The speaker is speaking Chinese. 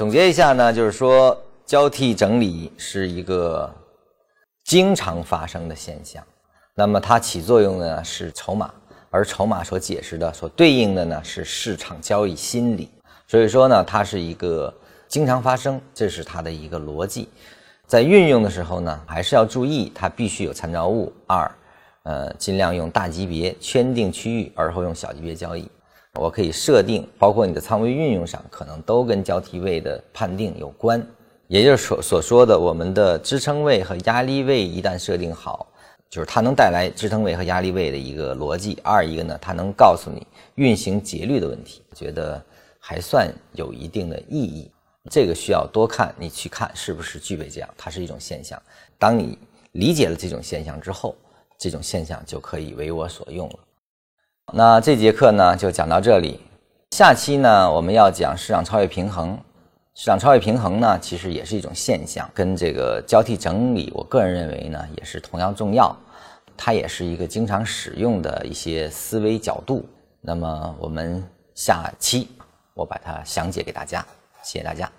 总结一下呢，就是说交替整理是一个经常发生的现象，那么它起作用的呢是筹码，而筹码所解释的、所对应的呢是市场交易心理，所以说呢，它是一个经常发生，这是它的一个逻辑。在运用的时候呢，还是要注意，它必须有参照物。二，呃，尽量用大级别圈定区域，而后用小级别交易。我可以设定，包括你的仓位运用上，可能都跟交替位的判定有关。也就是所所说的，我们的支撑位和压力位一旦设定好，就是它能带来支撑位和压力位的一个逻辑。二一个呢，它能告诉你运行节律的问题，觉得还算有一定的意义。这个需要多看，你去看是不是具备这样，它是一种现象。当你理解了这种现象之后，这种现象就可以为我所用了。那这节课呢就讲到这里，下期呢我们要讲市场超越平衡。市场超越平衡呢其实也是一种现象，跟这个交替整理，我个人认为呢也是同样重要。它也是一个经常使用的一些思维角度。那么我们下期我把它详解给大家。谢谢大家。